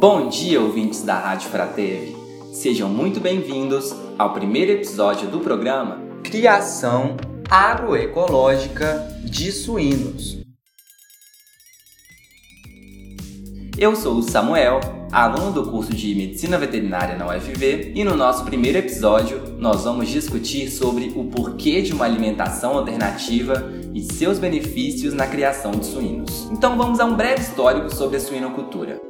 Bom dia, ouvintes da Rádio Fraterve. Sejam muito bem-vindos ao primeiro episódio do programa Criação Agroecológica de Suínos. Eu sou o Samuel, aluno do curso de Medicina Veterinária na UFV, e no nosso primeiro episódio nós vamos discutir sobre o porquê de uma alimentação alternativa e seus benefícios na criação de suínos. Então vamos a um breve histórico sobre a suinocultura.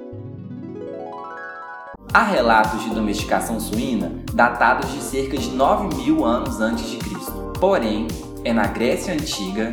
Há relatos de domesticação suína datados de cerca de 9 mil anos antes de Cristo. Porém, é na Grécia Antiga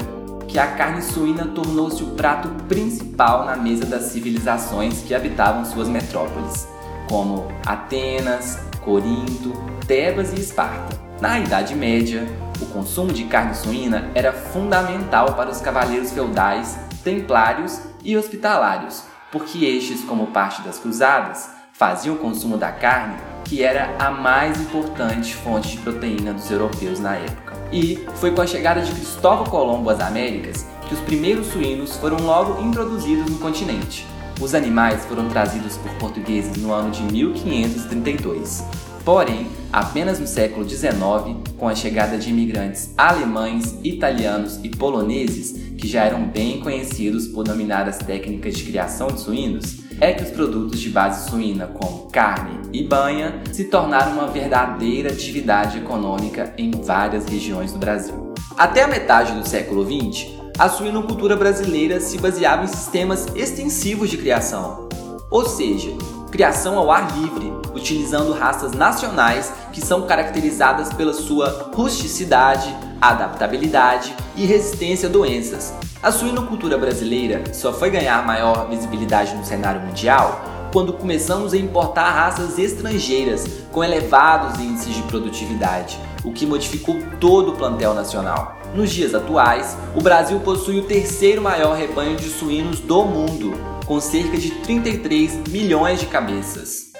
que a carne suína tornou-se o prato principal na mesa das civilizações que habitavam suas metrópoles, como Atenas, Corinto, Tebas e Esparta. Na Idade Média, o consumo de carne suína era fundamental para os cavaleiros feudais, templários e hospitalários, porque estes, como parte das cruzadas, faziam o consumo da carne, que era a mais importante fonte de proteína dos europeus na época. E foi com a chegada de Cristóvão Colombo às Américas que os primeiros suínos foram logo introduzidos no continente. Os animais foram trazidos por portugueses no ano de 1532. Porém, apenas no século XIX, com a chegada de imigrantes alemães, italianos e poloneses, que já eram bem conhecidos por dominar as técnicas de criação de suínos, é que os produtos de base suína, como carne e banha, se tornaram uma verdadeira atividade econômica em várias regiões do Brasil. Até a metade do século XX, a suinocultura brasileira se baseava em sistemas extensivos de criação, ou seja, criação ao ar livre, utilizando raças nacionais que são caracterizadas pela sua rusticidade, adaptabilidade e resistência a doenças. A suinocultura brasileira só foi ganhar maior visibilidade no cenário mundial quando começamos a importar raças estrangeiras com elevados índices de produtividade, o que modificou todo o plantel nacional. Nos dias atuais, o Brasil possui o terceiro maior rebanho de suínos do mundo, com cerca de 33 milhões de cabeças.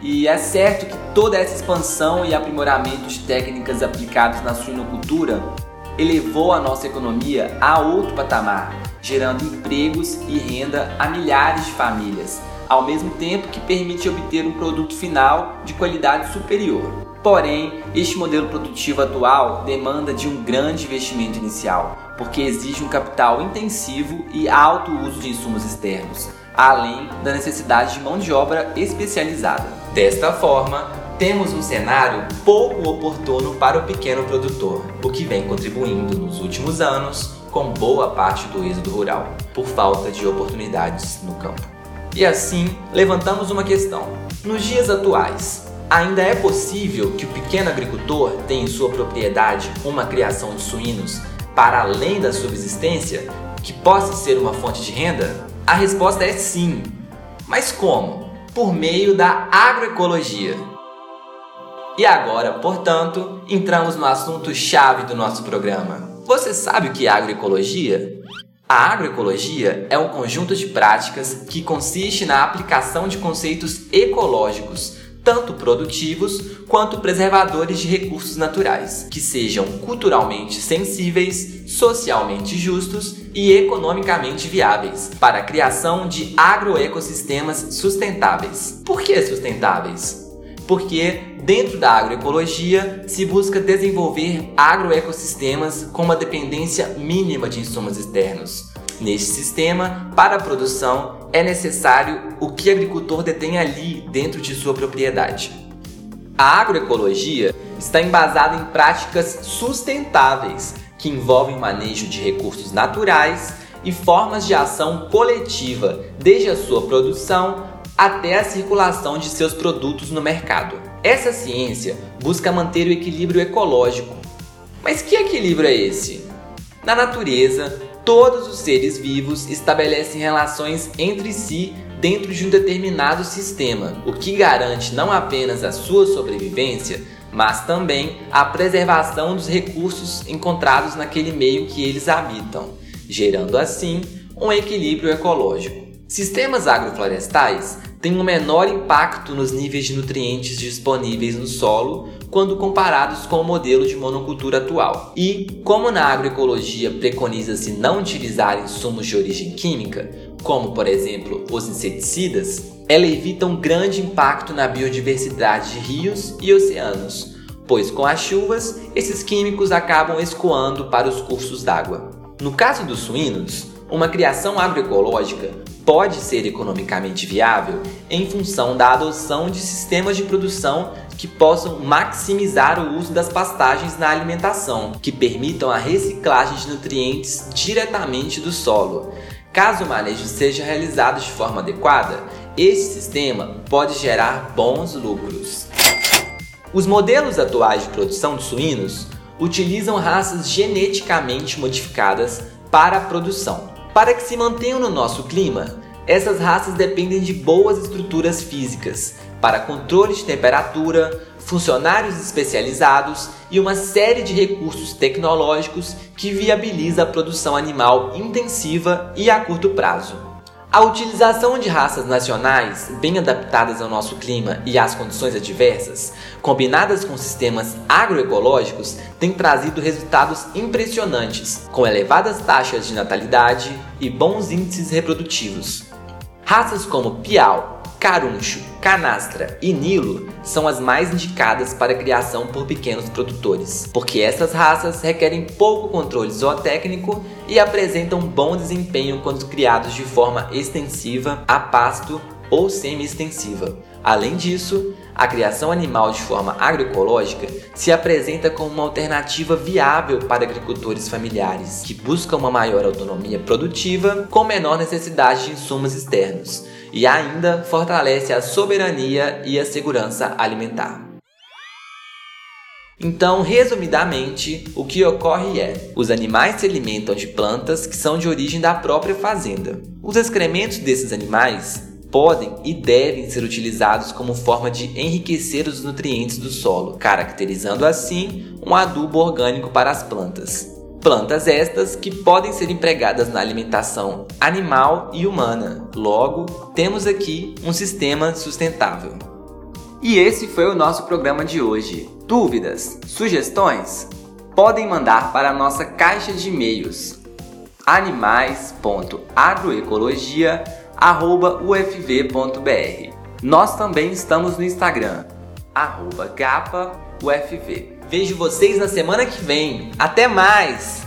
E é certo que toda essa expansão e aprimoramento de técnicas aplicadas na suinocultura elevou a nossa economia a outro patamar, gerando empregos e renda a milhares de famílias, ao mesmo tempo que permite obter um produto final de qualidade superior. Porém, este modelo produtivo atual demanda de um grande investimento inicial, porque exige um capital intensivo e alto uso de insumos externos, além da necessidade de mão de obra especializada. Desta forma, temos um cenário pouco oportuno para o pequeno produtor, o que vem contribuindo nos últimos anos com boa parte do êxodo rural, por falta de oportunidades no campo. E assim, levantamos uma questão. Nos dias atuais, ainda é possível que o pequeno agricultor tenha em sua propriedade uma criação de suínos para além da subsistência que possa ser uma fonte de renda? A resposta é sim. Mas como? Por meio da agroecologia. E agora, portanto, entramos no assunto chave do nosso programa. Você sabe o que é agroecologia? A agroecologia é um conjunto de práticas que consiste na aplicação de conceitos ecológicos tanto produtivos quanto preservadores de recursos naturais, que sejam culturalmente sensíveis, socialmente justos e economicamente viáveis, para a criação de agroecossistemas sustentáveis. Por que sustentáveis? Porque dentro da agroecologia se busca desenvolver agroecossistemas com uma dependência mínima de insumos externos. Neste sistema, para a produção, é necessário o que o agricultor detém ali dentro de sua propriedade. A agroecologia está embasada em práticas sustentáveis que envolvem manejo de recursos naturais e formas de ação coletiva, desde a sua produção até a circulação de seus produtos no mercado. Essa ciência busca manter o equilíbrio ecológico. Mas que equilíbrio é esse? Na natureza, todos os seres vivos estabelecem relações entre si dentro de um determinado sistema, o que garante não apenas a sua sobrevivência, mas também a preservação dos recursos encontrados naquele meio que eles habitam, gerando assim um equilíbrio ecológico. Sistemas agroflorestais têm um menor impacto nos níveis de nutrientes disponíveis no solo quando comparados com o modelo de monocultura atual. E, como na agroecologia preconiza-se não utilizar insumos de origem química, como por exemplo os inseticidas, ela evita um grande impacto na biodiversidade de rios e oceanos, pois com as chuvas esses químicos acabam escoando para os cursos d'água. No caso dos suínos, uma criação agroecológica pode ser economicamente viável em função da adoção de sistemas de produção que possam maximizar o uso das pastagens na alimentação, que permitam a reciclagem de nutrientes diretamente do solo. Caso o manejo seja realizado de forma adequada, esse sistema pode gerar bons lucros. Os modelos atuais de produção de suínos utilizam raças geneticamente modificadas para a produção. Para que se mantenham no nosso clima, essas raças dependem de boas estruturas físicas para controle de temperatura, funcionários especializados e uma série de recursos tecnológicos que viabiliza a produção animal intensiva e a curto prazo. A utilização de raças nacionais bem adaptadas ao nosso clima e às condições adversas, combinadas com sistemas agroecológicos, tem trazido resultados impressionantes, com elevadas taxas de natalidade e bons índices reprodutivos. Raças como Piau, Caruncho, Canastra e Nilo são as mais indicadas para criação por pequenos produtores, porque essas raças requerem pouco controle zootécnico e apresentam bom desempenho quando criados de forma extensiva, a pasto ou semi-extensiva. Além disso, a criação animal de forma agroecológica se apresenta como uma alternativa viável para agricultores familiares que buscam uma maior autonomia produtiva com menor necessidade de insumos externos e ainda fortalece a soberania e a segurança alimentar. Então, resumidamente, o que ocorre é: os animais se alimentam de plantas que são de origem da própria fazenda. Os excrementos desses animais podem e devem ser utilizados como forma de enriquecer os nutrientes do solo, caracterizando assim um adubo orgânico para as plantas. Plantas estas que podem ser empregadas na alimentação animal e humana. Logo, temos aqui um sistema sustentável. E esse foi o nosso programa de hoje. Dúvidas, sugestões? Podem mandar para a nossa caixa de e-mails animais.agroecologia@ufv.br. Nós também estamos no Instagram @gapa.ufv. Vejo vocês na semana que vem. Até mais!